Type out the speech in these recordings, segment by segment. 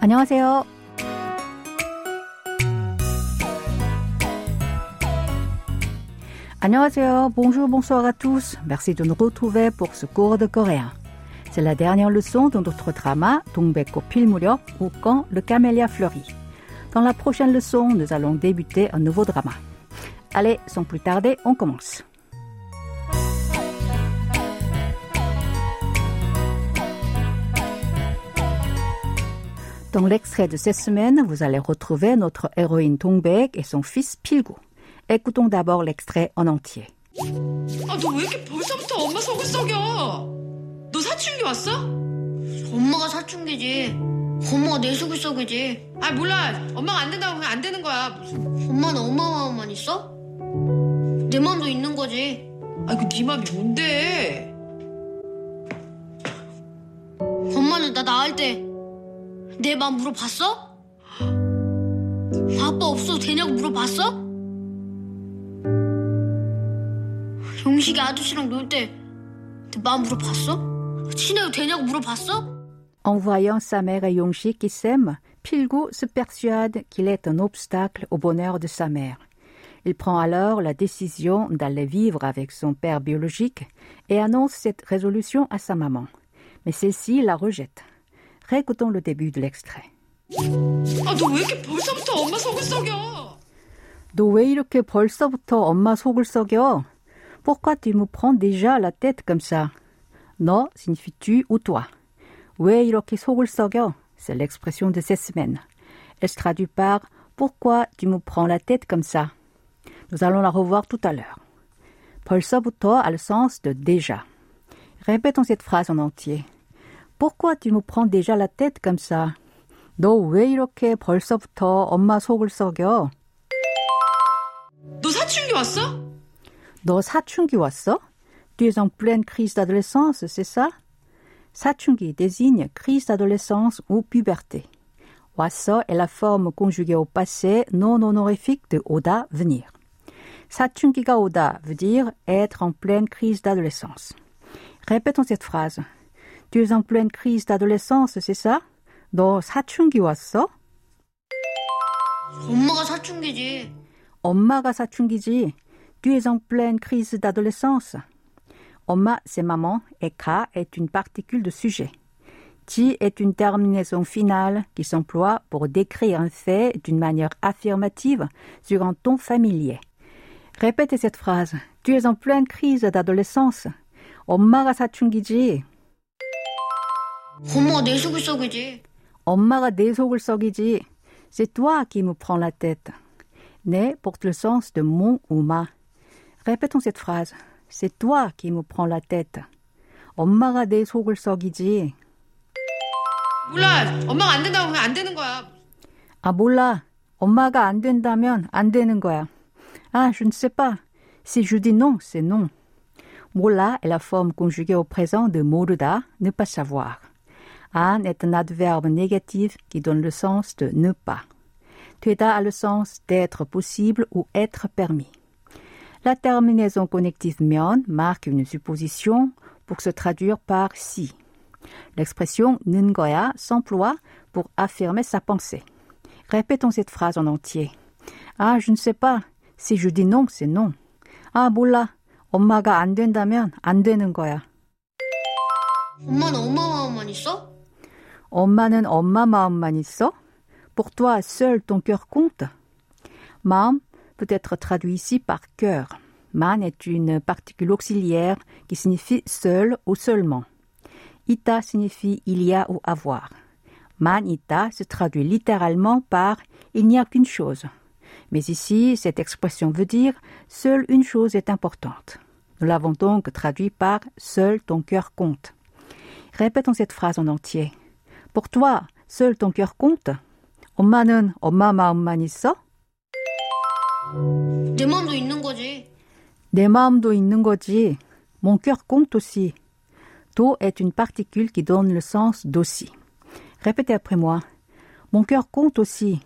안녕하세요. 안녕하세요. Bonjour, bonsoir à tous. Merci de nous retrouver pour ce cours de coréen. C'est la dernière leçon de notre drama 동백꽃 필무렵 ou quand le camélia fleurit. Dans la prochaine leçon, nous allons débuter un nouveau drama. Allez, sans plus tarder, on commence. Dans l'extrait de cette semaine, vous allez retrouver notre héroïne Dongbek et son fils Pilgu. Écoutons d'abord l'extrait en entier. 아, 너 왜 이렇게 벌써부터 엄마 속을 썩여? 너 사춘기 왔어? 엄마가 사춘기지. 엄마가 내 속을 썩이지. 아, 몰라. 엄마가 안 된다고 하면 안 되는 거야. 무슨. 엄마는 엄마 마음만 있어? 내 마음도 있는 거지. 아이고, 네 맘이 뭔데? 엄마는 나 나을 때 내 마음 물어봤어? 아빠 없어도 되냐고 물어봤어? 용식이 아저씨랑 놀 때 내 마음 물어봤어? 친해도 되냐고 물어봤어? En voyant sa mère et Yongshi qui s'aiment, Pilgu se persuade qu'il est un obstacle au bonheur de sa mère. Il prend alors la décision d'aller vivre avec son père biologique et annonce cette résolution à sa maman. Mais celle-ci la rejette. Récoutons le début de l'extrait. 아, 너 왜 이렇게 벌써부터 엄마 속을 썩여? 너 왜 이렇게 벌써부터 엄마 속을 썩여? Pourquoi tu me prends déjà la tête comme ça? 너 signifie tu ou toi. 왜 이렇게 속을 썩여? C'est l'expression de cette semaine. Elle se traduit par Pourquoi tu me prends la tête comme ça? Nous allons la revoir tout à l'heure. 벌써부터 a le sens de déjà. Répétons cette phrase en entier. Pourquoi tu me prends déjà la tête comme ça? 너 왜 이렇게 벌써부터 엄마 속을 썩여? 너 사춘기 왔어? 너 사춘기 왔어? Tu es en pleine crise d'adolescence, c'est ça? 사춘기 désigne crise d'adolescence ou puberté. 왔어 est la forme conjuguée au passé non honorifique de 오다, venir. 사춘기가 오다 veut dire être en pleine crise d'adolescence. Répétons cette phrase. Tu es en pleine crise d'adolescence, c'est ça? 너 사춘기 왔어? 엄마가 사춘기지. 엄마가 사춘기지. Tu es en pleine crise d'adolescence. 엄마, c'est maman, et ka est une particule de sujet. Ti est une terminaison finale qui s'emploie pour décrire un fait d'une manière affirmative sur un ton familier. Répétez cette phrase. Tu es en pleine crise d'adolescence. 엄마가 사춘기지. 엄마가 내 속을 썩이지. 엄마가 내 속을 썩이지. C'est toi qui me prends la tête. Ne porte le sens de mon ou ma. Répétons cette phrase. C'est toi qui me prends la tête. 엄마가 내 속을 썩이지. 몰라. 엄마가 안 된다고 하면 안 되는 거야. 아, 몰라. 엄마가 안 된다면 안 되는 거야. Ah, je ne sais pas. Si je dis non, c'est non. 몰라 est la forme conjuguée au présent de 모르다, ne pas savoir. An est un adverbe négatif qui donne le sens de ne pas. 되다 a le sens d'être possible ou être permis. La terminaison connective 면 marque une supposition pour se traduire par si. L'expression 는 거야 s'emploie pour affirmer sa pensée. Répétons cette phrase en entier. Ah, je ne sais pas. Si je dis non, c'est non. 아, 몰라. 엄마가 안 된다면 안 되는 거야. 엄마는 엄마 마음만 있어? 엄마는 엄마 마음만 있어? Pour toi, seul ton cœur compte? 마음 peut être traduit ici par cœur. Man est une particule auxiliaire qui signifie seul ou seulement. Ita signifie il y a ou avoir. Man ita se traduit littéralement par il n'y a qu'une chose. Mais ici, cette expression veut dire seule une chose est importante. Nous l'avons donc traduit par seul ton cœur compte. Répétons cette phrase en entier. Pour toi, seul ton cœur compte? 엄마는 엄마 마음만 있어? 내 마음도 있는 거지. 내 마음도 있는 거지. Mon cœur compte aussi. Do est une particule qui donne le sens d'aussi. Répétez après moi. Mon cœur compte aussi.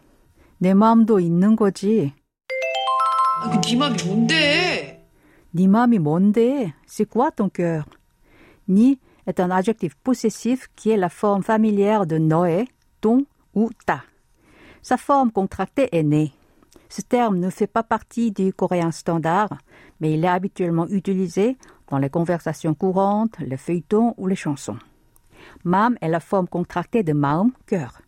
내 마음도 있는 거지. 아이고, 네 맘이 뭔데? 네 마음이 뭔데? C'est quoi ton cœur? ni est un adjectif possessif qui est la forme familière de Noé, ton ou ta. Sa forme contractée est né. Ce terme ne fait pas partie du coréen standard, mais il est habituellement utilisé dans les conversations courantes, les feuilletons ou les chansons. Mam est la forme contractée de maum, cœur.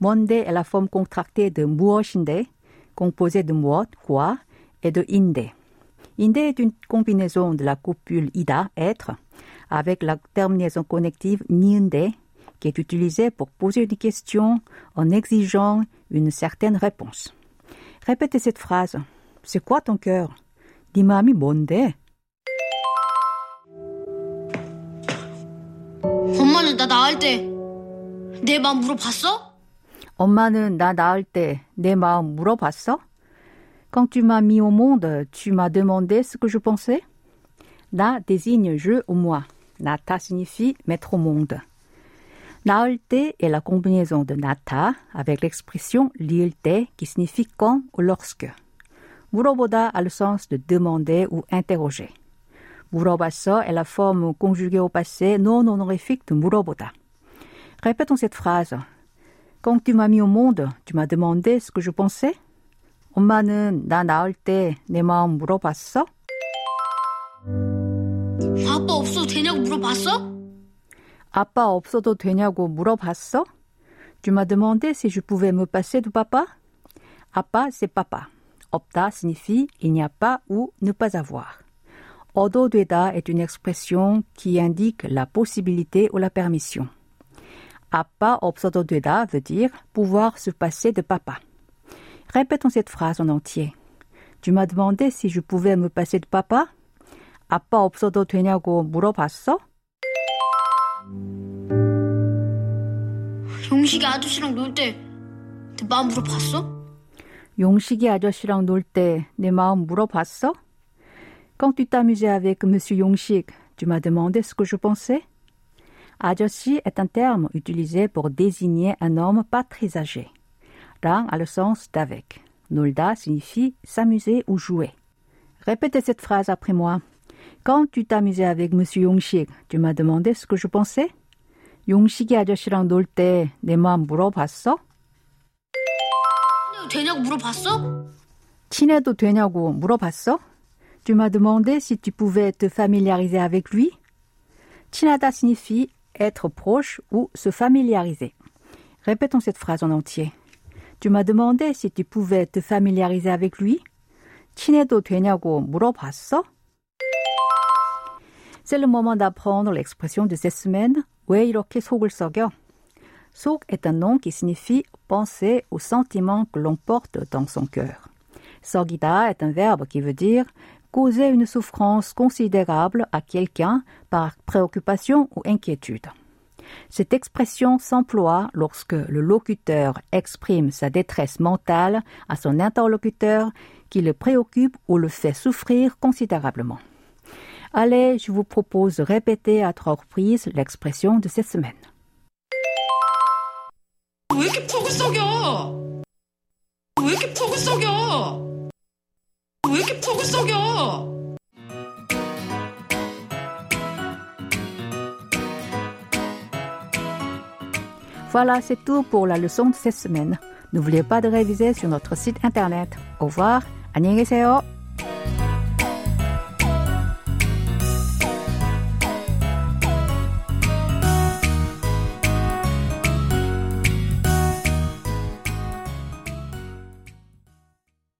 Monde est la forme contractée de muoshinde, composée de muot, quoi, et de inde. Inde est une combinaison de la copule ida, être, avec la terminaison connective niende, qui est utilisée pour poser des questions en exigeant une certaine réponse. Répétez cette phrase. C'est quoi ton cœur? 네 마음이 뭔데? 엄마는 나 낳을 때 내 마음 물어봤어? 엄마는 나 낳을 때 내 마음 물어봤어? Quand tu m'as mis au monde, tu m'as demandé ce que je pensais? Na désigne je ou moi. Nata signifie mettre au monde. 낳을 때 est la combinaison de nata avec l'expression li을 때 qui signifie quand ou lorsque. 물어보다 a le sens de demander ou interroger. 물어봤어 est la forme conjuguée au passé non honorifique de 물어보다. Répétons cette phrase. Quand tu m'as mis au monde, tu m'as demandé ce que je pensais? 엄마는 나 낳을 때 내 마음 물어봤어? 아빠 없어도 되냐고 물어봤어? 아빠 없어도 되냐고 물어봤어? Tu m'as demandé si je pouvais me passer de papa? 아빠, c'est papa. 없다 signifie il n'y a pas ou ne pas avoir. 얻어 되다 est une expression qui indique la possibilité ou la permission. 아빠 없어도 되다 veut dire pouvoir se passer de papa. Répétons cette phrase en entier. Tu m'as demandé si je pouvais me passer de papa? 아빠 없어도 되냐고 물어봤어? 용식이 아저씨랑 놀 때 내 마음 물어봤어? 용식이 아저씨랑 놀 때 내 마음 물어봤어? Quand tu t'amusais avec monsieur Yongshik, tu m'as demandé ce que je pensais? 아저씨 est un terme utilisé pour désigner un homme pas très âgé. Rang a le sens d'avec. 놀다 signifie s'amuser ou jouer. Répétez cette phrase après moi. Quand tu t'amusais avec monsieur Yongshik, tu m'as demandé ce que je pensais? 용식이 아저씨랑 놀 때 내 마음 물어봤어? 되냐고 물어봤어? 친해도 되냐고 물어봤어? Tu m'as demandé si tu pouvais te familiariser avec lui? 친하다 signifie être proche ou se familiariser. Répétons cette phrase en entier. Tu m'as demandé si tu pouvais te familiariser avec lui? 친해도 되냐고 물어봤어? C'est le moment d'apprendre l'expression de cette semaine. 왜 이렇게 속을 썩여? 속 est un nom qui signifie penser aux sentiments que l'on porte dans son cœur. 썩이다 est un verbe qui veut dire causer une souffrance considérable à quelqu'un par préoccupation ou inquiétude. Cette expression s'emploie lorsque le locuteur exprime sa détresse mentale à son interlocuteur qui le préoccupe ou le fait souffrir considérablement. Allez, je vous propose de répéter à trois reprises l'expression de cette semaine. 왜 이렇게 퍽을 썩여? 왜 이렇게 퍽을 썩여? 왜 이렇게 퍽을 썩여? Voilà, c'est tout pour la leçon de cette semaine. N'oubliez pas de réviser sur notre site internet. Au revoir, 안녕히 계세요.